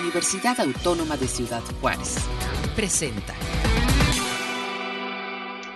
Universidad Autónoma de Ciudad Juárez. Presenta.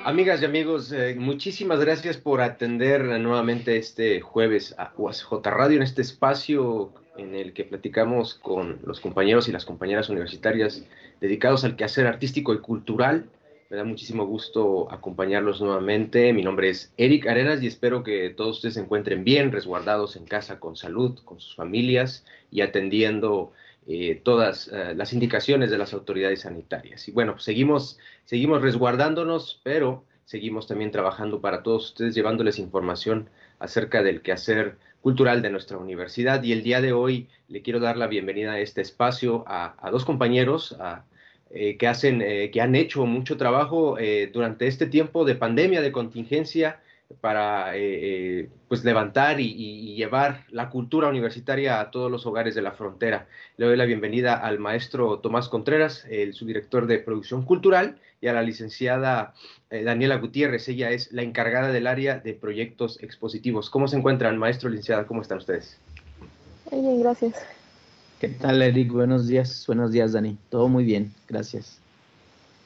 Amigas y amigos, eh, muchísimas gracias por atender nuevamente este jueves a UASJ Radio en este espacio en el que platicamos con los compañeros y las compañeras universitarias dedicados al quehacer artístico y cultural. Me da muchísimo gusto acompañarlos nuevamente. Mi nombre es Eric Arenas y espero que todos ustedes se encuentren bien, resguardados en casa con salud, con sus familias y atendiendo eh, todas eh, las indicaciones de las autoridades sanitarias. Y bueno, pues seguimos, seguimos resguardándonos, pero seguimos también trabajando para todos ustedes, llevándoles información acerca del quehacer cultural de nuestra universidad. Y el día de hoy le quiero dar la bienvenida a este espacio a, dos compañeros eh, que, hacen, que han hecho mucho trabajo durante este tiempo de pandemia, de contingencia para eh, eh, pues levantar y, llevar la cultura universitaria a todos los hogares de la frontera. Le doy la bienvenida al maestro Tomás Contreras, el subdirector de producción cultural, y a la licenciada eh, Daniela Gutiérrez. Ella es la encargada del área de proyectos expositivos. ¿Cómo se encuentran, maestro, licenciada? ¿Cómo están ustedes? Muy bien, gracias. ¿Qué tal, Eric? Buenos días. Buenos días, Dani. Todo muy bien, gracias.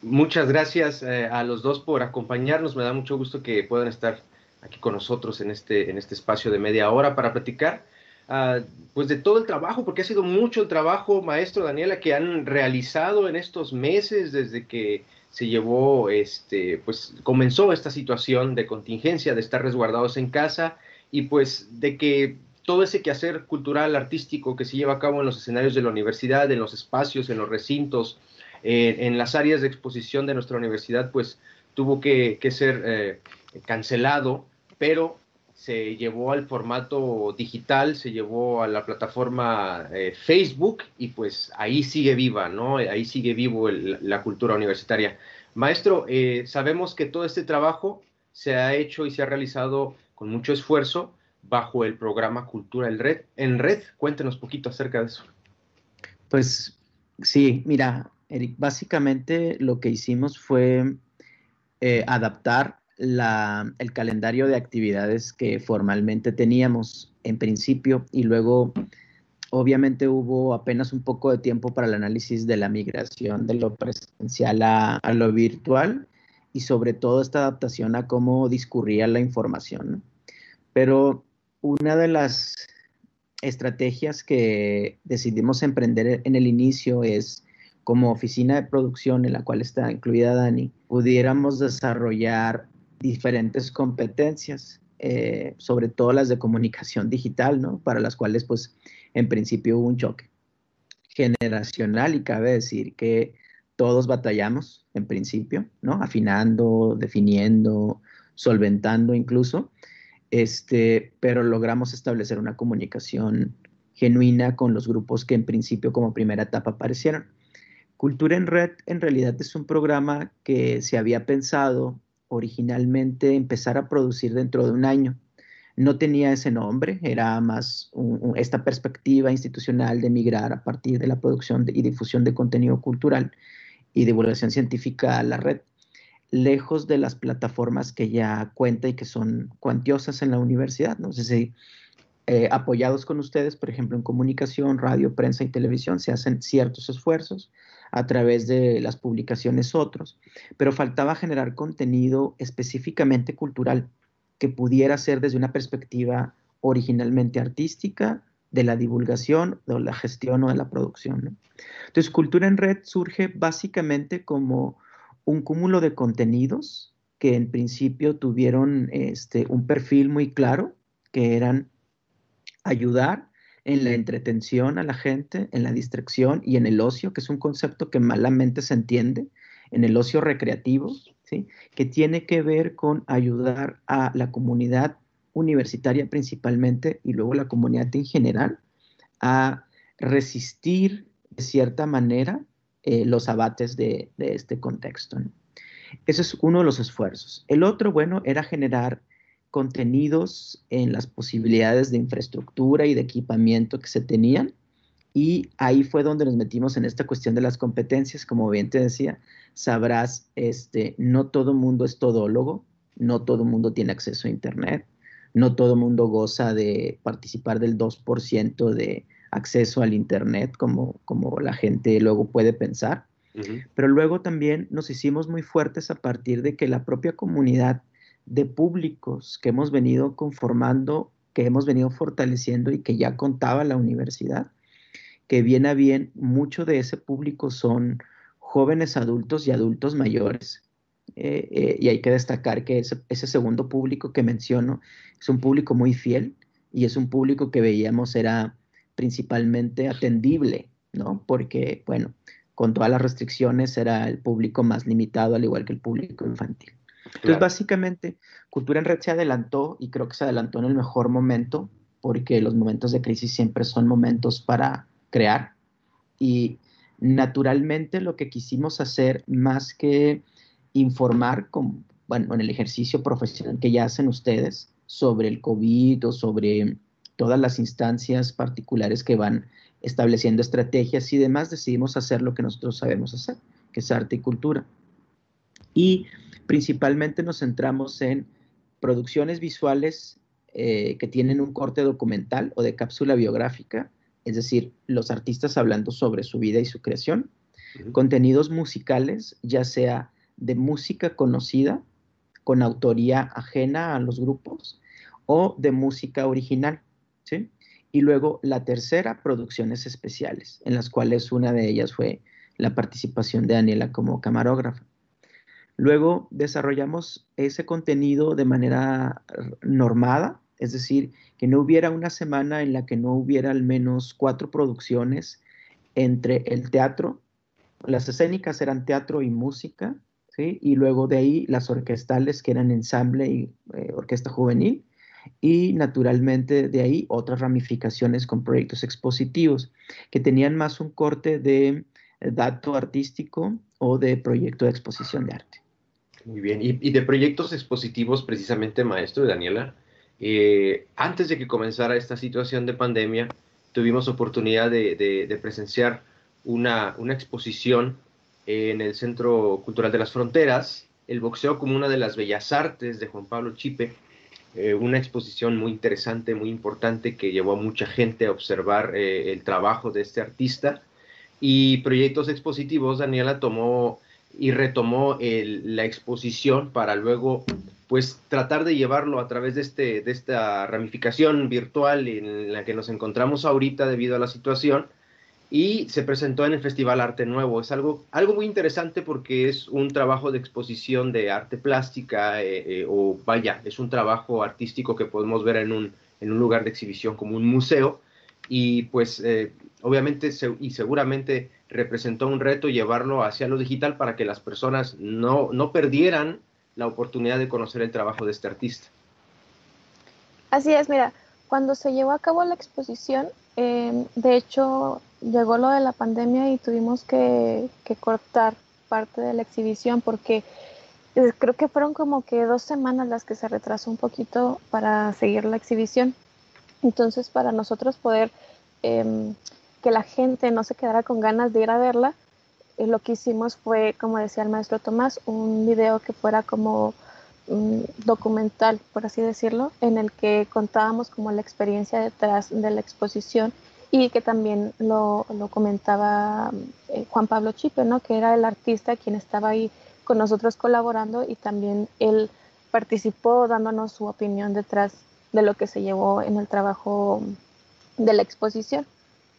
Muchas gracias a los dos por acompañarnos. Me da mucho gusto que puedan estar aquí con nosotros en este, en este espacio de media hora para platicar ah, pues de todo el trabajo, porque ha sido mucho el trabajo, maestro Daniela, que han realizado en estos meses desde que se llevó, este, pues comenzó esta situación de contingencia, de estar resguardados en casa y pues de que todo ese quehacer cultural, artístico que se lleva a cabo en los escenarios de la universidad, en los espacios, en los recintos, en las áreas de exposición de nuestra universidad, pues tuvo que, ser eh, cancelado pero se llevó al formato digital, se llevó a la plataforma eh, Facebook y pues ahí sigue viva, ¿no? Ahí sigue vivo la cultura universitaria. Maestro, eh, sabemos que todo este trabajo se ha hecho y se ha realizado con mucho esfuerzo bajo el programa Cultura en Red. En Red, cuéntenos poquito acerca de eso. Pues sí, mira, Eric, básicamente lo que hicimos fue eh, adaptar el calendario de actividades que formalmente teníamos en principio y luego obviamente hubo apenas un poco de tiempo para el análisis de la migración de lo presencial a, lo virtual y sobre todo esta adaptación a cómo discurría la información. Pero una de las estrategias que decidimos emprender en el inicio es como oficina de producción en la cual está incluida Dani, pudiéramos desarrollar diferentes competencias, eh, sobre todo las de comunicación digital, ¿no? Para las cuales, pues, en principio hubo un choque generacional y cabe decir que todos batallamos en principio, ¿no? Afinando, definiendo, solventando incluso, este, pero logramos establecer una comunicación genuina con los grupos que en principio como primera etapa aparecieron. Cultura en Red en realidad es un programa que se había pensado originalmente empezar a producir dentro de un año. No tenía ese nombre, era más esta perspectiva institucional de migrar a partir de la producción y difusión de contenido cultural y divulgación científica a la red, lejos de las plataformas que ya cuenta y que son cuantiosas en la universidad. No sé si eh, apoyados con ustedes, por ejemplo, en comunicación, radio, prensa y televisión, se hacen ciertos esfuerzos a través de las publicaciones otros, pero faltaba generar contenido específicamente cultural que pudiera ser desde una perspectiva originalmente artística, de la divulgación, de la gestión o de la producción. Entonces, Cultura en Red surge básicamente como un cúmulo de contenidos que en principio tuvieron este, un perfil muy claro, que eran ayudar en la entretención a la gente, en la distracción y en el ocio, que es un concepto que malamente se entiende, en el ocio recreativo, ¿sí? que tiene que ver con ayudar a la comunidad universitaria principalmente y luego la comunidad en general a resistir de cierta manera eh, los abates de, este contexto. Ese es uno de los esfuerzos. El otro, bueno, era generar contenidos en las posibilidades de infraestructura y de equipamiento que se tenían. Y ahí fue donde nos metimos en esta cuestión de las competencias. Como bien te decía, sabrás, este, no todo mundo es todólogo, no todo mundo tiene acceso a Internet, no todo mundo goza de participar del 2% de acceso al Internet como, como la gente luego puede pensar. Pero luego también nos hicimos muy fuertes a partir de que la propia comunidad de públicos que hemos venido conformando, que hemos venido fortaleciendo y que ya contaba la universidad, que bien a bien, mucho de ese público son jóvenes adultos y adultos mayores. Eh, eh, y hay que destacar que ese, ese, segundo público que menciono es un público muy fiel y es un público que veíamos era principalmente atendible, ¿no? Porque, bueno, con todas las restricciones era el público más limitado, al igual que el público infantil. Entonces, básicamente, Cultura en Red se adelantó y creo que se adelantó en el mejor momento, porque los momentos de crisis siempre son momentos para crear. Y naturalmente lo que quisimos hacer, más que informar, con, bueno, en el ejercicio profesional que ya hacen ustedes sobre el COVID o sobre todas las instancias particulares que van estableciendo estrategias y demás, decidimos hacer lo que nosotros sabemos hacer, que es arte y cultura. Y principalmente nos centramos en producciones visuales eh, que tienen un corte documental o de cápsula biográfica, es decir, los artistas hablando sobre su vida y su creación, contenidos musicales, ya sea de música conocida, con autoría ajena a los grupos, o de música original, ¿sí? Y luego la tercera, producciones especiales, en las cuales una de ellas fue la participación de Daniela como camarógrafa. Luego desarrollamos ese contenido de manera normada, es decir, que no hubiera una semana en la que no hubiera al menos cuatro producciones entre el teatro, las escénicas eran teatro y música, ¿sí? y luego de ahí las orquestales que eran ensamble y eh, orquesta juvenil, y naturalmente de ahí otras ramificaciones con proyectos expositivos que tenían más un corte de dato artístico o de proyecto de exposición de arte. Muy bien, y, de proyectos expositivos precisamente, maestro Daniela, eh, antes de que comenzara esta situación de pandemia, tuvimos oportunidad de, presenciar una, exposición en el Centro Cultural de las Fronteras, el boxeo como una de las bellas artes de Juan Pablo Chipe, eh, una exposición muy interesante, muy importante que llevó a mucha gente a observar eh, el trabajo de este artista. Y proyectos expositivos, Daniela tomó y retomó la exposición para luego pues tratar de llevarlo a través de, este, de esta ramificación virtual en la que nos encontramos ahorita debido a la situación y se presentó en el Festival Arte Nuevo. Es algo, algo muy interesante porque es un trabajo de exposición de arte plástica eh, eh, o vaya, es un trabajo artístico que podemos ver en un, en un lugar de exhibición como un museo y pues eh, obviamente y seguramente representó un reto llevarlo hacia lo digital para que las personas no, no perdieran la oportunidad de conocer el trabajo de este artista. Así es, mira, cuando se llevó a cabo la exposición, em, de hecho llegó lo de la pandemia y tuvimos que, cortar parte de la exhibición porque eh, creo que fueron como que dos semanas las que se retrasó un poquito para seguir la exhibición. Entonces, para nosotros poder em, que la gente no se quedara con ganas de ir a verla, lo que hicimos fue, como decía el maestro Tomás, un video que fuera como un documental, por así decirlo, en el que contábamos como la experiencia detrás de la exposición y que también lo, comentaba eh, Juan Pablo Chipe, ¿no? que era el artista quien estaba ahí con nosotros colaborando y también él participó dándonos su opinión detrás de lo que se llevó en el trabajo de la exposición.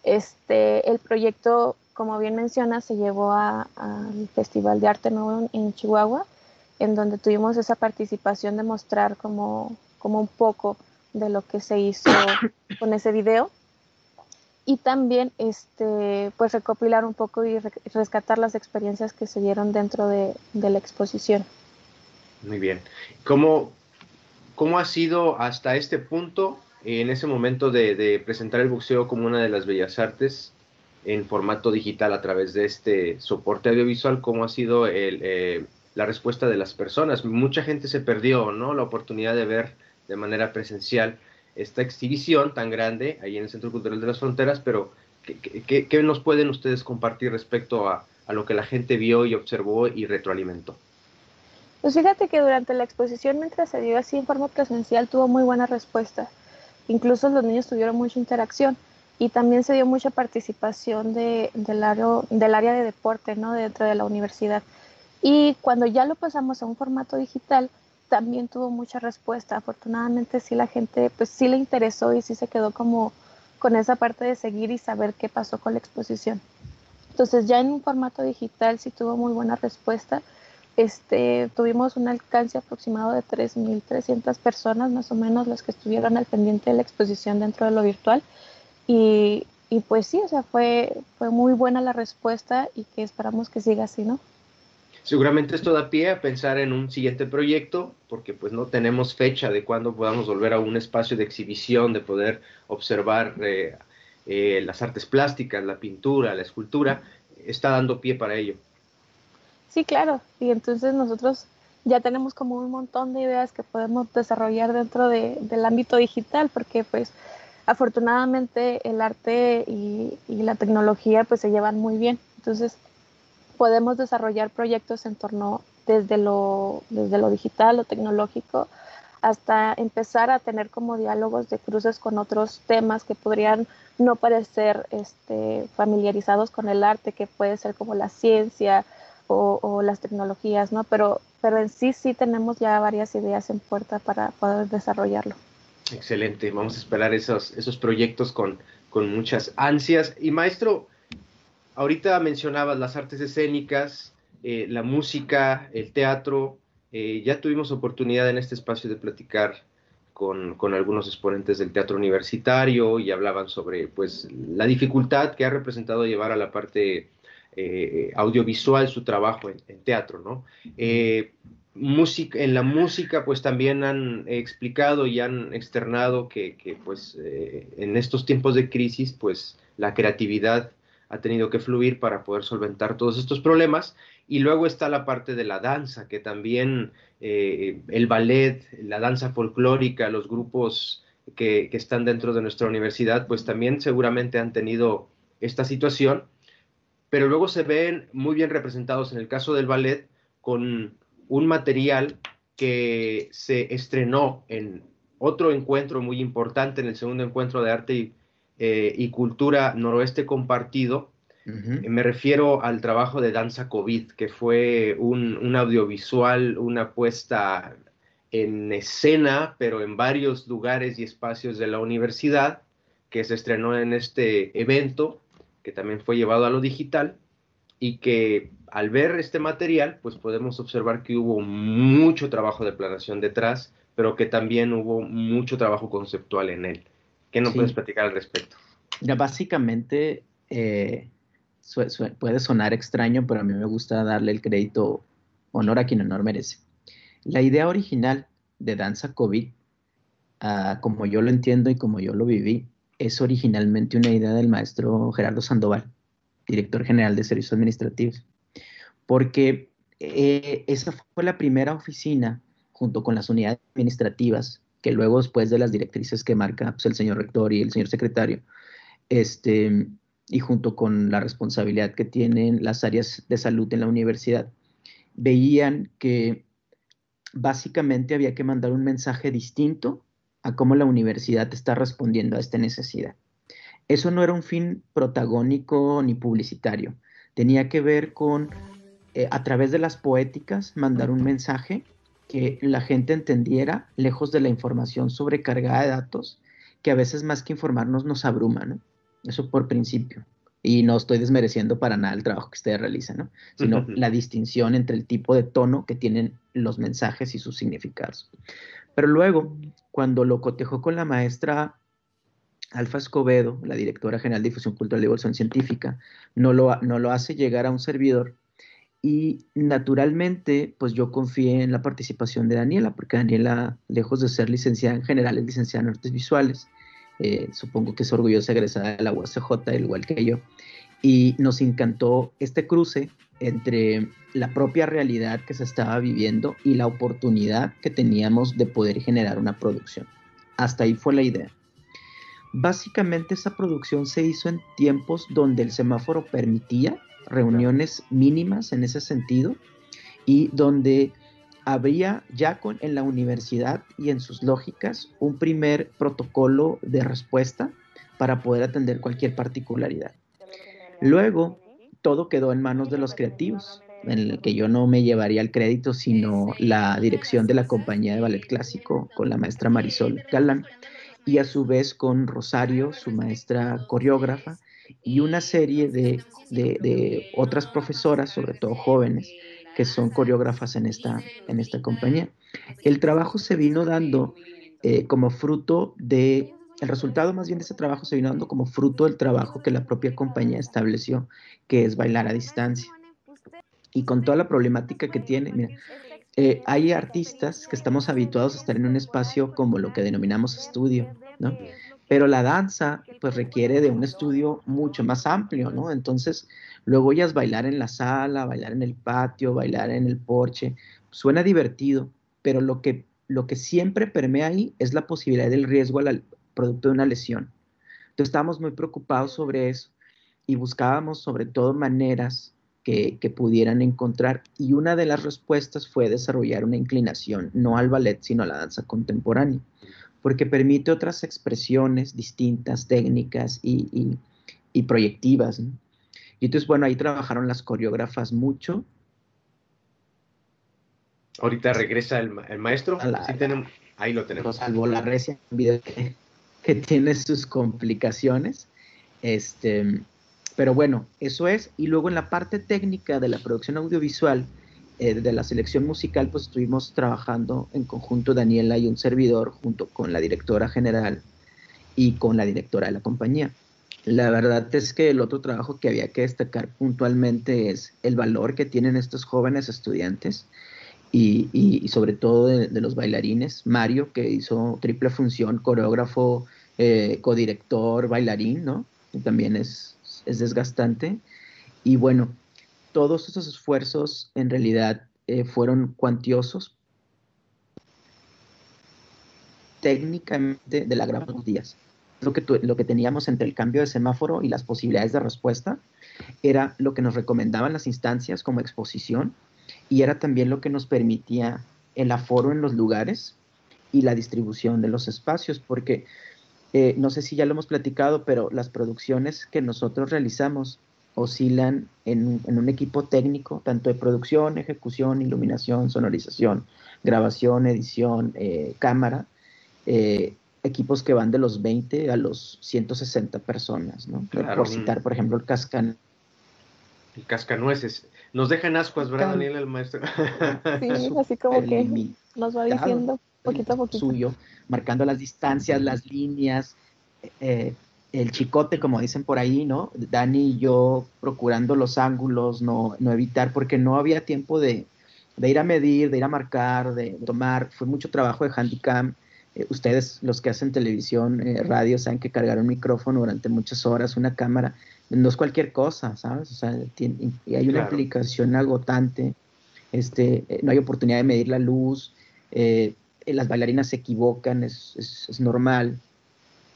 Este, el proyecto como bien menciona, se llevó al Festival de Arte Nuevo en Chihuahua, en donde tuvimos esa participación de mostrar como, como un poco de lo que se hizo con ese video y también este pues recopilar un poco y rescatar las experiencias que se dieron dentro de, la exposición. Muy bien. ¿Cómo, ¿Cómo ha sido hasta este punto, en ese momento de, presentar el boxeo como una de las bellas artes, en formato digital a través de este soporte audiovisual, cómo ha sido eh, la respuesta de las personas. Mucha gente se perdió, ¿no? La oportunidad de ver de manera presencial esta exhibición tan grande ahí en el Centro Cultural de las Fronteras, pero ¿qué, nos pueden ustedes compartir respecto a, a, lo que la gente vio y observó y retroalimentó? Pues fíjate que durante la exposición, mientras se dio así en forma presencial, tuvo muy buena respuesta. Incluso los niños tuvieron mucha interacción y también se dio mucha participación de, del, área, de deporte ¿no? dentro de la universidad. Y cuando ya lo pasamos a un formato digital, también tuvo mucha respuesta. Afortunadamente sí la gente pues sí le interesó y sí se quedó con esa parte de seguir y saber qué pasó con la exposición. Entonces ya en un formato digital sí tuvo muy buena respuesta. Este, tuvimos un alcance aproximado de 3.300 personas, más o menos, las que estuvieron al pendiente de la exposición dentro de lo virtual. Y, y pues sí, o sea, fue, fue muy buena la respuesta y que esperamos que siga así, ¿no? Seguramente esto da pie a pensar en un siguiente proyecto, porque pues no tenemos fecha de cuándo podamos volver a un espacio de exhibición, de poder observar eh, eh, las artes plásticas, la pintura, la escultura, está dando pie para ello. Sí, claro, y entonces nosotros ya tenemos como un montón de ideas que podemos desarrollar dentro de, del ámbito digital, porque pues afortunadamente el arte y, y, la tecnología pues se llevan muy bien. Entonces podemos desarrollar proyectos en torno desde lo, desde lo digital, lo tecnológico, hasta empezar a tener como diálogos de cruces con otros temas que podrían no parecer este, familiarizados con el arte, que puede ser como la ciencia o, las tecnologías, ¿no? Pero, pero en sí sí tenemos ya varias ideas en puerta para poder desarrollarlo. Excelente, vamos a esperar esos, esos proyectos con, con muchas ansias. Y maestro, ahorita mencionabas las artes escénicas, eh, la música, el teatro, eh, ya tuvimos oportunidad en este espacio de platicar con, con, algunos exponentes del teatro universitario y hablaban sobre pues, la dificultad que ha representado llevar a la parte eh, audiovisual su trabajo en, teatro. ¿no? Eh, música, en la música pues también han explicado y han externado que, que pues eh, en estos tiempos de crisis pues la creatividad ha tenido que fluir para poder solventar todos estos problemas. Y luego está la parte de la danza, que también eh, el ballet, la danza folclórica, los grupos que, están dentro de nuestra universidad, pues también seguramente han tenido esta situación, pero luego se ven muy bien representados en el caso del ballet con un material que se estrenó en otro encuentro muy importante, en el segundo encuentro de arte y eh, y Cultura Noroeste Compartido. Uh -huh. Me refiero al trabajo de Danza COVID, que fue un, un, audiovisual, una puesta en escena, pero en varios lugares y espacios de la universidad, que se estrenó en este evento, que también fue llevado a lo digital, y que al ver este material, pues podemos observar que hubo mucho trabajo de planeación detrás, pero que también hubo mucho trabajo conceptual en él. ¿Qué nos sí. puedes platicar al respecto? Ya, básicamente, eh, su, su, puede sonar extraño, pero a mí me gusta darle el crédito, honor a quien honor merece. La idea original de Danza COVID, uh, como yo lo entiendo y como yo lo viví, es originalmente una idea del maestro Gerardo Sandoval, director general de Servicios Administrativos, porque eh, esa fue la primera oficina, junto con las unidades administrativas, que luego después de las directrices que marca pues, el señor rector y el señor secretario, este, y junto con la responsabilidad que tienen las áreas de salud en la universidad, veían que básicamente había que mandar un mensaje distinto a cómo la universidad está respondiendo a esta necesidad. Eso no era un fin protagónico ni publicitario, tenía que ver con, eh, a través de las poéticas, mandar un mensaje que la gente entendiera, lejos de la información sobrecargada de datos, que a veces más que informarnos nos abruma, ¿no? Eso por principio. Y no estoy desmereciendo para nada el trabajo que ustedes realizan, ¿no? Sino uh -huh. la distinción entre el tipo de tono que tienen los mensajes y sus significados. Pero luego, cuando lo cotejó con la maestra Alfa Escobedo, la directora general de difusión cultural y evolución científica, no lo, no lo hace llegar a un servidor y naturalmente, pues yo confié en la participación de Daniela, porque Daniela, lejos de ser licenciada en general, es licenciada en artes visuales. Eh, supongo que es orgullosa egresada de la UACJ, al igual que yo. Y nos encantó este cruce entre la propia realidad que se estaba viviendo y la oportunidad que teníamos de poder generar una producción. Hasta ahí fue la idea. Básicamente esa producción se hizo en tiempos donde el semáforo permitía reuniones mínimas en ese sentido y donde habría ya con, en la universidad y en sus lógicas un primer protocolo de respuesta para poder atender cualquier particularidad. Luego, todo quedó en manos de los creativos, en el que yo no me llevaría el crédito, sino la dirección de la compañía de ballet clásico con la maestra Marisol Galán y a su vez con Rosario, su maestra coreógrafa, y una serie de, de, otras profesoras, sobre todo jóvenes, que son coreógrafas en esta, en esta compañía. El trabajo se vino dando eh, como fruto de, el resultado más bien de ese trabajo se vino dando como fruto del trabajo que la propia compañía estableció, que es bailar a distancia. Y con toda la problemática que tiene, mira, eh, hay artistas que estamos habituados a estar en un espacio como lo que denominamos estudio, ¿no? Pero la danza, pues requiere de un estudio mucho más amplio, ¿no? Entonces, luego ya es bailar en la sala, bailar en el patio, bailar en el porche. Suena divertido, pero lo que lo que siempre permea ahí es la posibilidad del riesgo al producto de una lesión. Entonces estábamos muy preocupados sobre eso y buscábamos sobre todo maneras que, pudieran encontrar y una de las respuestas fue desarrollar una inclinación no al ballet sino a la danza contemporánea porque permite otras expresiones distintas, técnicas y, proyectivas. Y entonces, bueno, ahí trabajaron las coreógrafas mucho Ahorita regresa el, maestro. ahí lo tenemos. Salvo la recia, video que, tiene sus complicaciones. Este, pero bueno, eso es. Y luego en la parte técnica de la producción audiovisual, eh, de la selección musical, pues estuvimos trabajando en conjunto Daniela y un servidor, junto con la directora general y con la directora de la compañía. La verdad es que el otro trabajo que había que destacar puntualmente es el valor que tienen estos jóvenes estudiantes y, sobre todo de, los bailarines. Mario, que hizo triple función, coreógrafo, eh, codirector, bailarín, ¿no? también es, es, desgastante. Y bueno, todos esos esfuerzos en realidad eh, fueron cuantiosos. Técnicamente de la gran días. Lo que, lo que teníamos entre el cambio de semáforo y las posibilidades de respuesta era lo que nos recomendaban las instancias como exposición, y era también lo que nos permitía el aforo en los lugares y la distribución de los espacios, porque eh, no sé si ya lo hemos platicado, pero las producciones que nosotros realizamos oscilan en, un equipo técnico, tanto de producción, ejecución, iluminación, sonorización, grabación, edición, eh, cámara, eh, equipos que van de los 20 a los 160 personas, ¿no? por citar, por ejemplo, el Cascan. El Cascanueces. Nos deja en ascuas, ¿verdad, Daniel, el maestro? Sí, así como que nos va diciendo poquito a poquito. Suyo, marcando las distancias, las líneas, eh, el chicote, como dicen por ahí, ¿no? Dani y yo procurando los ángulos, no, no evitar, porque no había tiempo de, ir a medir, de ir a marcar, de tomar. Fue mucho trabajo de handicam. Eh, ustedes, los que hacen televisión, eh, radio, saben que cargar un micrófono durante muchas horas, una cámara no es cualquier cosa, ¿sabes? O sea, hay una aplicación agotante, este, eh, no hay oportunidad de medir la luz, eh, las bailarinas se equivocan, es, es, normal,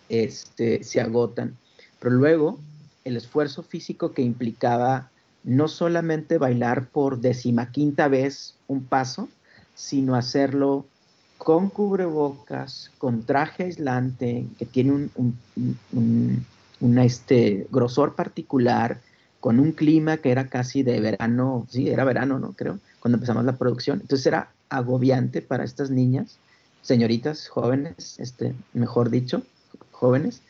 este, se agotan, pero luego el esfuerzo físico que implicaba no solamente bailar por decimaquinta vez un paso, sino hacerlo con cubrebocas, con traje aislante, que tiene un un este, grosor particular, con un clima que era casi de verano, sí, era verano, ¿no? Creo, cuando empezamos la producción. Entonces era agobiante para estas niñas, señoritas, jóvenes, este, mejor dicho, jóvenes,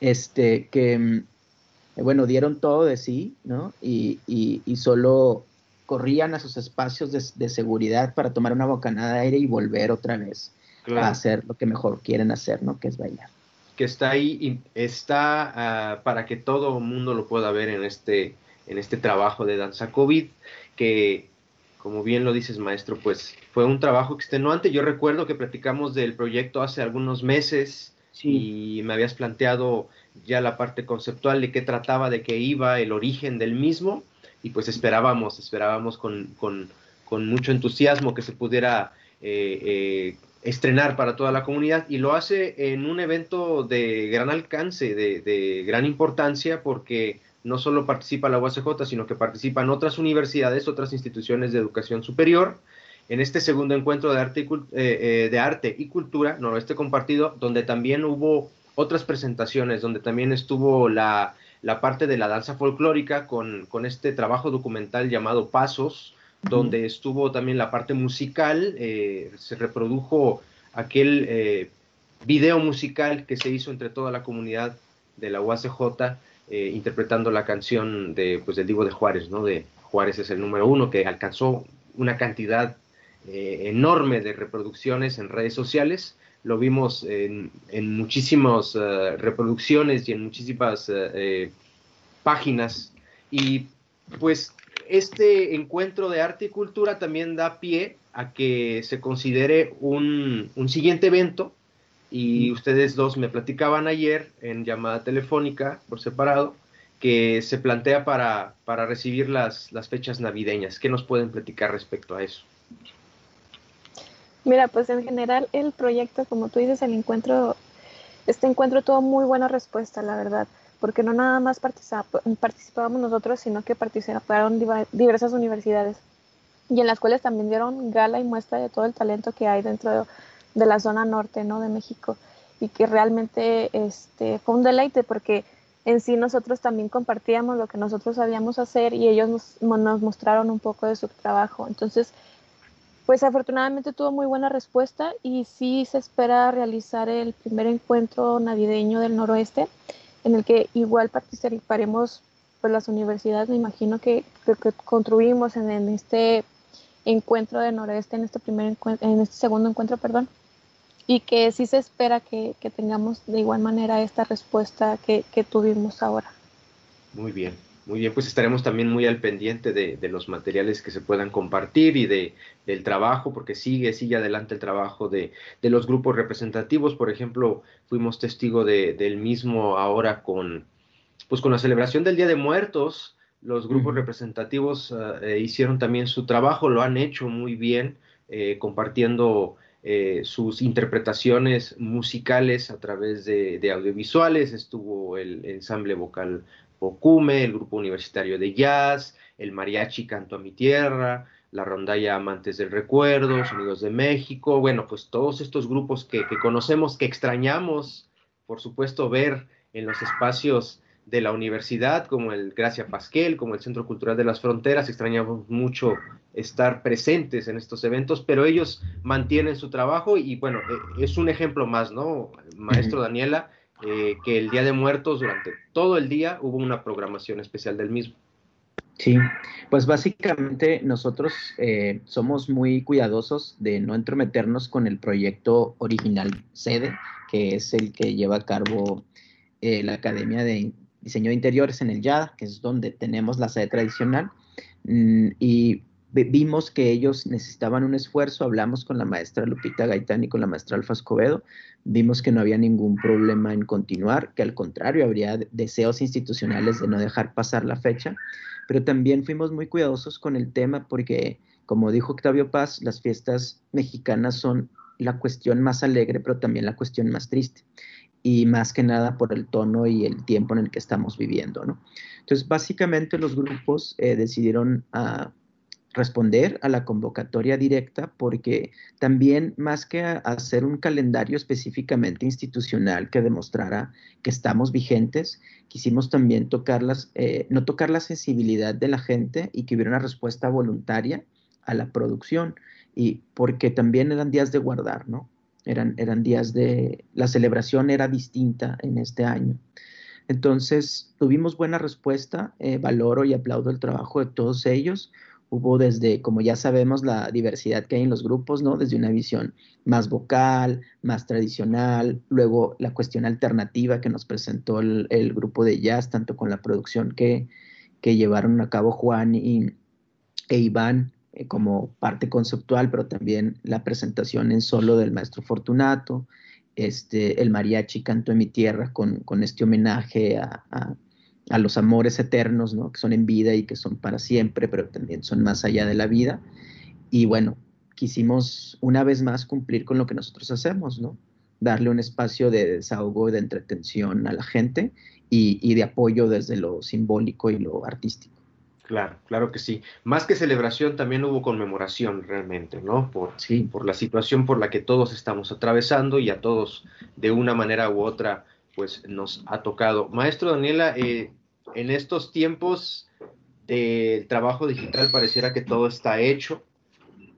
este, que, mm, bueno, dieron todo de sí, ¿no? Y, y, solo corrían a sus espacios de, seguridad para tomar una bocanada de aire y volver otra vez a hacer lo que mejor quieren hacer, ¿no? Que es bailar que está ahí y está ah, para que todo el mundo lo pueda ver en este, en este trabajo de Danza COVID, que como bien lo dices maestro, pues fue un trabajo extenuante. Yo recuerdo que platicamos del proyecto hace algunos meses y me habías planteado ya la parte conceptual de qué trataba, de qué iba, el origen del mismo, y pues esperábamos, esperábamos con, con, con mucho entusiasmo que se pudiera eh, eh, estrenar para toda la comunidad y lo hace en un evento de gran alcance, de, gran importancia, porque no solo participa la UACJ, sino que participan otras universidades, otras instituciones de educación superior, en este segundo encuentro de arte y, eh, eh, de arte y cultura, noroeste compartido, donde también hubo otras presentaciones donde también estuvo la, parte de la danza folclórica con, este trabajo documental llamado Pasos, donde estuvo también la parte musical, eh, se reprodujo aquel eh, video musical que se hizo entre toda la comunidad de la UACJ, eh, interpretando la canción de, pues, del Divo de Juárez, ¿no? De Juárez es el número uno, que alcanzó una cantidad enorme de reproducciones en redes sociales lo vimos en, muchísimas eh, reproducciones y en muchísimas eh, páginas. Y pues este encuentro de arte y cultura también da pie a que se considere un, siguiente evento. Y ustedes dos me platicaban ayer en llamada telefónica por separado que se plantea para, para recibir las, las fechas navideñas. ¿Qué nos pueden platicar respecto a eso? Mira, pues en general el proyecto, como tú dices, el encuentro, este encuentro tuvo muy buena respuesta, la verdad, porque no nada más participábamos nosotros, sino que participaron diversas universidades y en las cuales también dieron gala y muestra de todo el talento que hay dentro de, la zona norte, ¿no? De México y que realmente este, fue un deleite porque en sí nosotros también compartíamos lo que nosotros sabíamos hacer y ellos nos, nos mostraron un poco de su trabajo. Entonces, pues afortunadamente tuvo muy buena respuesta y sí se espera realizar el primer encuentro navideño del noroeste, en el que igual participaremos pues las universidades, me imagino que, que, construimos en, este encuentro del noroeste, en este primer en este segundo encuentro, perdón, y que sí se espera que, tengamos de igual manera esta respuesta que tuvimos ahora. Muy bien. Muy bien, pues estaremos también muy al pendiente de, los materiales que se puedan compartir y de, del trabajo, porque sigue, sigue adelante el trabajo de, los grupos representativos. Por ejemplo, fuimos testigo del mismo ahora con, pues con la celebración del Día de Muertos. Los grupos representativos eh, hicieron también su trabajo, lo han hecho muy bien, eh, compartiendo eh, sus interpretaciones musicales a través de, de, audiovisuales. Estuvo el ensamble vocal Pocume, el grupo universitario de jazz, el mariachi Canto a mi tierra, la rondalla Amantes del Recuerdo, Sonidos de México, bueno, pues todos estos grupos que, conocemos, que extrañamos, por supuesto, ver en los espacios de la universidad, como el Gracia Pasquel, como el Centro Cultural de las Fronteras, extrañamos mucho estar presentes en estos eventos, pero ellos mantienen su trabajo y bueno, e, es un ejemplo más, ¿no? Maestro Daniela, eh, que el Día de Muertos durante todo el día hubo una programación especial del mismo. Sí, pues básicamente nosotros eh, somos muy cuidadosos de no entrometernos con el proyecto original sede, que es el que lleva a cabo eh, la Academia de Diseño de Interiores en el YADA, que es donde tenemos la sede tradicional. Mm, y vimos que ellos necesitaban un esfuerzo, hablamos con la maestra Lupita Gaitán y con la maestra Alfa Escobedo, vimos que no había ningún problema en continuar, que al contrario, habría deseos institucionales de no dejar pasar la fecha, pero también fuimos muy cuidadosos con el tema porque, como dijo Octavio Paz, las fiestas mexicanas son la cuestión más alegre, pero también la cuestión más triste y más que nada por el tono y el tiempo en el que estamos viviendo, ¿no? Entonces, básicamente los grupos eh, decidieron a, responder a la convocatoria directa porque también más que hacer un calendario específicamente institucional que demostrara que estamos vigentes, quisimos también tocarlas, eh, no tocar la sensibilidad de la gente y que hubiera una respuesta voluntaria a la producción y porque también eran días de guardar, ¿no? Eran, eran días de, la celebración era distinta en este año. Entonces, tuvimos buena respuesta, eh, valoro y aplaudo el trabajo de todos ellos hubo desde, como ya sabemos, la diversidad que hay en los grupos, ¿no? Desde una visión más vocal, más tradicional, luego la cuestión alternativa que nos presentó el, grupo de jazz, tanto con la producción que, que llevaron a cabo Juan y, e Iván eh, como parte conceptual, pero también la presentación en solo del maestro Fortunato, este, el mariachi Canto en mi Tierra con, con este homenaje a a los amores eternos, ¿no? Que son en vida y que son para siempre, pero también son más allá de la vida. Y bueno, quisimos una vez más cumplir con lo que nosotros hacemos, ¿no? Darle un espacio de desahogo, de entretención a la gente y, de apoyo desde lo simbólico y lo artístico. Claro, claro que sí. Más que celebración, también hubo conmemoración realmente, ¿no? Por, sí. por la situación por la que todos estamos atravesando y a todos de una manera u otra pues nos ha tocado. Maestro Daniela, eh, en estos tiempos del trabajo digital pareciera que todo está hecho,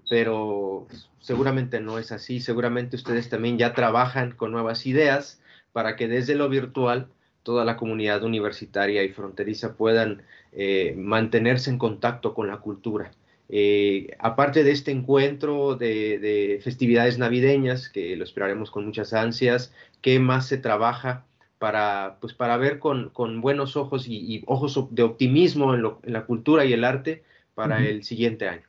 pero seguramente no es así. Seguramente ustedes también ya trabajan con nuevas ideas para que desde lo virtual toda la comunidad universitaria y fronteriza puedan eh, mantenerse en contacto con la cultura. Eh, aparte de este encuentro de, festividades navideñas, que lo esperaremos con muchas ansias, ¿qué más se trabaja para, pues, para ver con, buenos ojos y, ojos de optimismo en, la cultura y el arte para el siguiente año?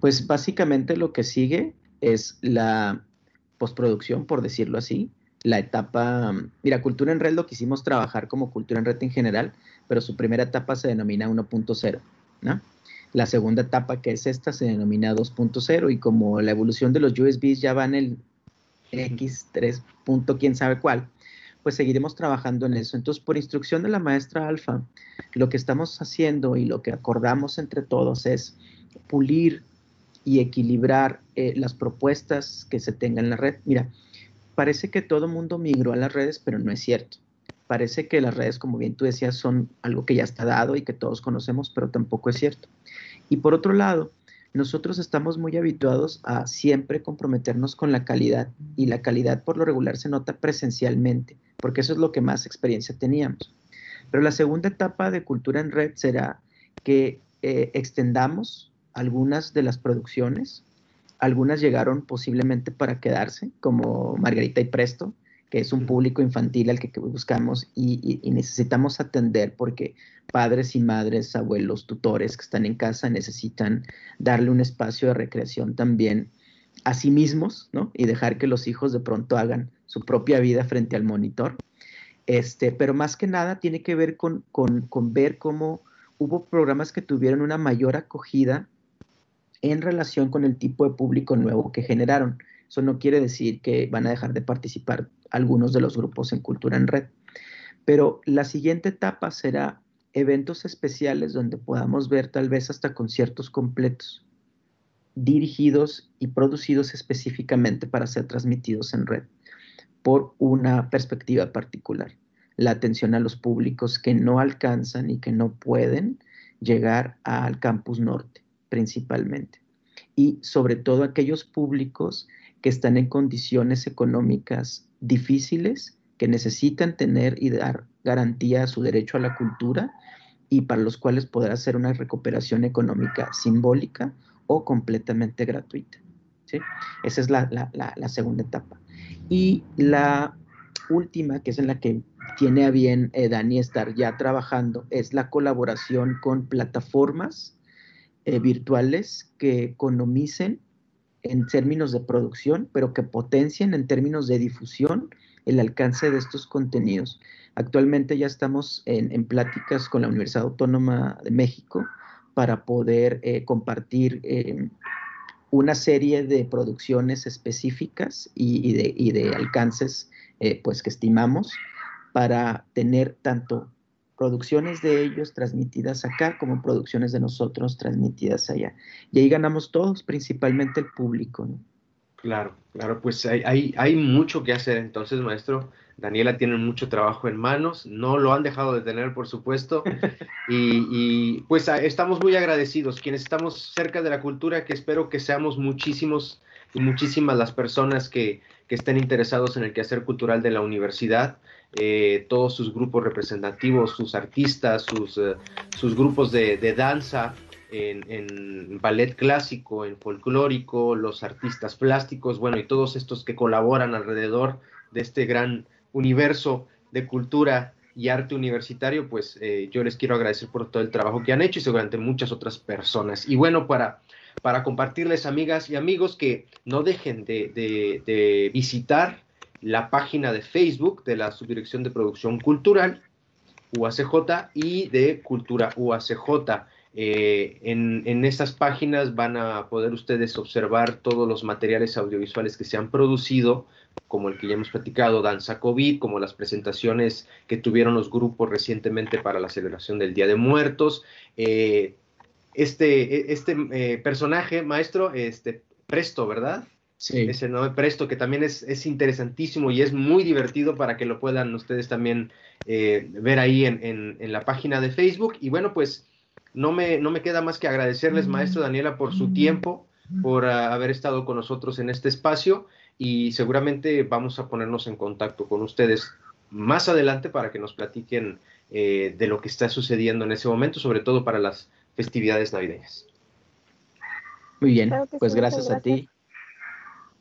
Pues básicamente lo que sigue es la postproducción, por decirlo así, la etapa, mira, Cultura en Red lo quisimos trabajar como Cultura en Red en general, pero su primera etapa se denomina 1.0, ¿no? La segunda etapa, que es esta, se denomina 2.0 y como la evolución de los USBs ya va en el X3. quién sabe cuál, pues seguiremos trabajando en eso. Entonces, por instrucción de la maestra Alfa, lo que estamos haciendo y lo que acordamos entre todos es pulir y equilibrar eh, las propuestas que se tengan en la red. Mira, parece que todo mundo migró a las redes, pero no es cierto parece que las redes, como bien tú decías, son algo que ya está dado y que todos conocemos, pero tampoco es cierto. Y por otro lado, nosotros estamos muy habituados a siempre comprometernos con la calidad y la calidad por lo regular se nota presencialmente, porque eso es lo que más experiencia teníamos. Pero la segunda etapa de Cultura en Red será que eh, extendamos algunas de las producciones, algunas llegaron posiblemente para quedarse, como Margarita y Presto, que es un público infantil al que, buscamos y, necesitamos atender porque padres y madres, abuelos, tutores que están en casa necesitan darle un espacio de recreación también a sí mismos, ¿no? Y dejar que los hijos de pronto hagan su propia vida frente al monitor. Este, pero más que nada tiene que ver con, con ver cómo hubo programas que tuvieron una mayor acogida en relación con el tipo de público nuevo que generaron. Eso no quiere decir que van a dejar de participar algunos de los grupos en Cultura en Red. Pero la siguiente etapa será eventos especiales donde podamos ver tal vez hasta conciertos completos, dirigidos y producidos específicamente para ser transmitidos en red, por una perspectiva particular, la atención a los públicos que no alcanzan y que no pueden llegar al campus norte principalmente, y sobre todo aquellos públicos que están en condiciones económicas difíciles, que necesitan tener y dar garantía a su derecho a la cultura y para los cuales podrá ser una recuperación económica simbólica o completamente gratuita. ¿sí? Esa es la, segunda etapa. Y la última, que es en la que tiene a bien eh, Dani estar ya trabajando, es la colaboración con plataformas eh, virtuales que economicen en términos de producción, pero que potencien en términos de difusión el alcance de estos contenidos. Actualmente ya estamos en, pláticas con la Universidad Autónoma de México para poder eh, compartir una serie de producciones específicas y, de, alcances eh, pues que estimamos para tener tanto producciones de ellos transmitidas acá como producciones de nosotros transmitidas allá. Y ahí ganamos todos, principalmente el público. ¿no? Claro, claro, pues hay, hay, mucho que hacer entonces, maestro. Daniela tiene mucho trabajo en manos, no lo han dejado de tener, por supuesto, y, y, pues estamos muy agradecidos, quienes estamos cerca de la cultura, que espero que seamos muchísimos y muchísimas las personas que, que estén interesados en el quehacer cultural de la universidad. Eh, todos sus grupos representativos, sus artistas, sus, eh, sus grupos de, danza en, ballet clásico, en folclórico, los artistas plásticos, bueno, y todos estos que colaboran alrededor de este gran universo de cultura y arte universitario, pues eh, yo les quiero agradecer por todo el trabajo que han hecho y seguramente muchas otras personas. Y bueno, para, para compartirles, amigas y amigos, que no dejen de, de visitar la página de Facebook de la Subdirección de Producción Cultural, UACJ, y de Cultura UACJ. Eh, en, en estas páginas van a poder ustedes observar todos los materiales audiovisuales que se han producido, como el que ya hemos platicado, Danza COVID, como las presentaciones que tuvieron los grupos recientemente para la celebración del Día de Muertos. Eh, este este eh, personaje, maestro, este Presto, ¿verdad? ese no me presto, que también es, interesantísimo y es muy divertido para que lo puedan ustedes también ver ahí en, la página de Facebook. Y bueno, pues no me, no me queda más que agradecerles, maestro Daniela, por su tiempo, por ah, haber estado con nosotros en este espacio y seguramente vamos a ponernos en contacto con ustedes más adelante para que nos platiquen eh, de lo que está sucediendo en ese momento, sobre todo para las festividades navideñas. Muy bien, pues gracias, a ti.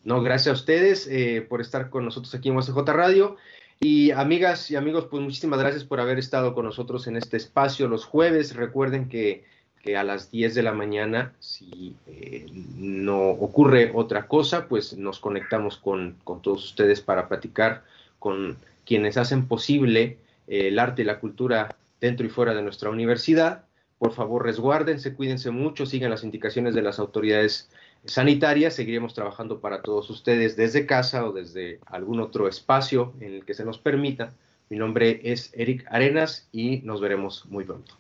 No, gracias a ustedes eh, por estar con nosotros aquí en USJ Radio. Y amigas y amigos, pues muchísimas gracias por haber estado con nosotros en este espacio los jueves. Recuerden que, a las 10 de la mañana, si eh, no ocurre otra cosa, pues nos conectamos con, con, todos ustedes para platicar con quienes hacen posible eh, el arte y la cultura dentro y fuera de nuestra universidad. Por favor, resguárdense, cuídense mucho, sigan las indicaciones de las autoridades sanitarias. Seguiremos trabajando para todos ustedes desde casa o desde algún otro espacio en el que se nos permita. Mi nombre es Eric Arenas y nos veremos muy pronto.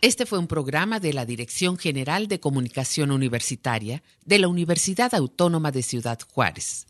Este fue un programa de la Dirección General de Comunicación Universitaria de la Universidad Autónoma de Ciudad Juárez.